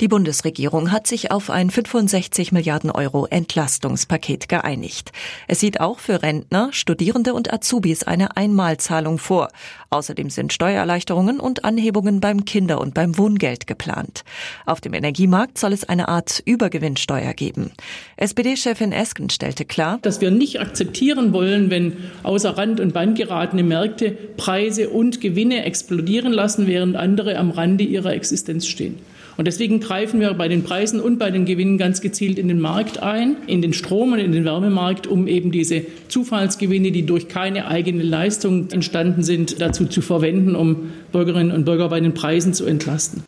Die Bundesregierung hat sich auf ein 65 Milliarden Euro Entlastungspaket geeinigt. Es sieht auch für Rentner, Studierende und Azubis eine Einmalzahlung vor. Außerdem sind Steuererleichterungen und Anhebungen beim Kinder- und beim Wohngeld geplant. Auf dem Energiemarkt soll es eine Art Übergewinnsteuer geben. SPD-Chefin Esken stellte klar, dass wir nicht akzeptieren wollen, wenn außer Rand und Band geratene Märkte Preise und Gewinne explodieren lassen, während andere am Rande ihrer Existenz stehen. Und deswegen greifen wir bei den Preisen und bei den Gewinnen ganz gezielt in den Markt ein, in den Strom und in den Wärmemarkt, um eben diese Zufallsgewinne, die durch keine eigene Leistung entstanden sind, dazu zu verwenden, um Bürgerinnen und Bürger bei den Preisen zu entlasten.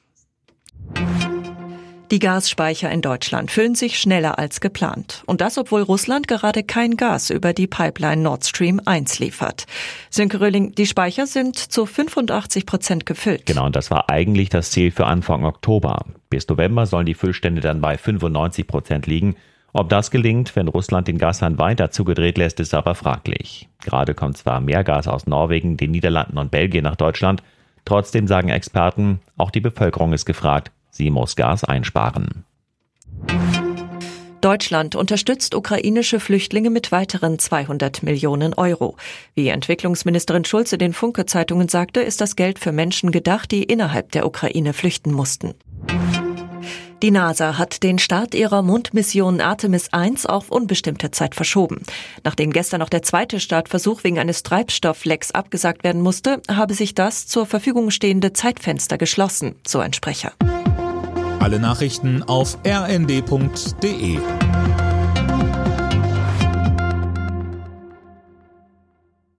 Die Gasspeicher in Deutschland füllen sich schneller als geplant. Und das, obwohl Russland gerade kein Gas über die Pipeline Nord Stream 1 liefert. Sönke Röhling, die Speicher sind zu 85 Prozent gefüllt. Genau, und das war eigentlich das Ziel für Anfang Oktober. Bis November sollen die Füllstände dann bei 95 Prozent liegen. Ob das gelingt, wenn Russland den Gashahn weiter zugedreht lässt, ist aber fraglich. Gerade kommt zwar mehr Gas aus Norwegen, den Niederlanden und Belgien nach Deutschland. Trotzdem sagen Experten, auch die Bevölkerung ist gefragt, Sie muss Gas einsparen. Deutschland unterstützt ukrainische Flüchtlinge mit weiteren 200 Millionen Euro. Wie Entwicklungsministerin Schulze den Funke-Zeitungen sagte, ist das Geld für Menschen gedacht, die innerhalb der Ukraine flüchten mussten. Die NASA hat den Start ihrer Mondmission Artemis 1 auf unbestimmte Zeit verschoben. Nachdem gestern noch der zweite Startversuch wegen eines Treibstofflecks abgesagt werden musste, habe sich das zur Verfügung stehende Zeitfenster geschlossen, so ein Sprecher. Alle Nachrichten auf rnd.de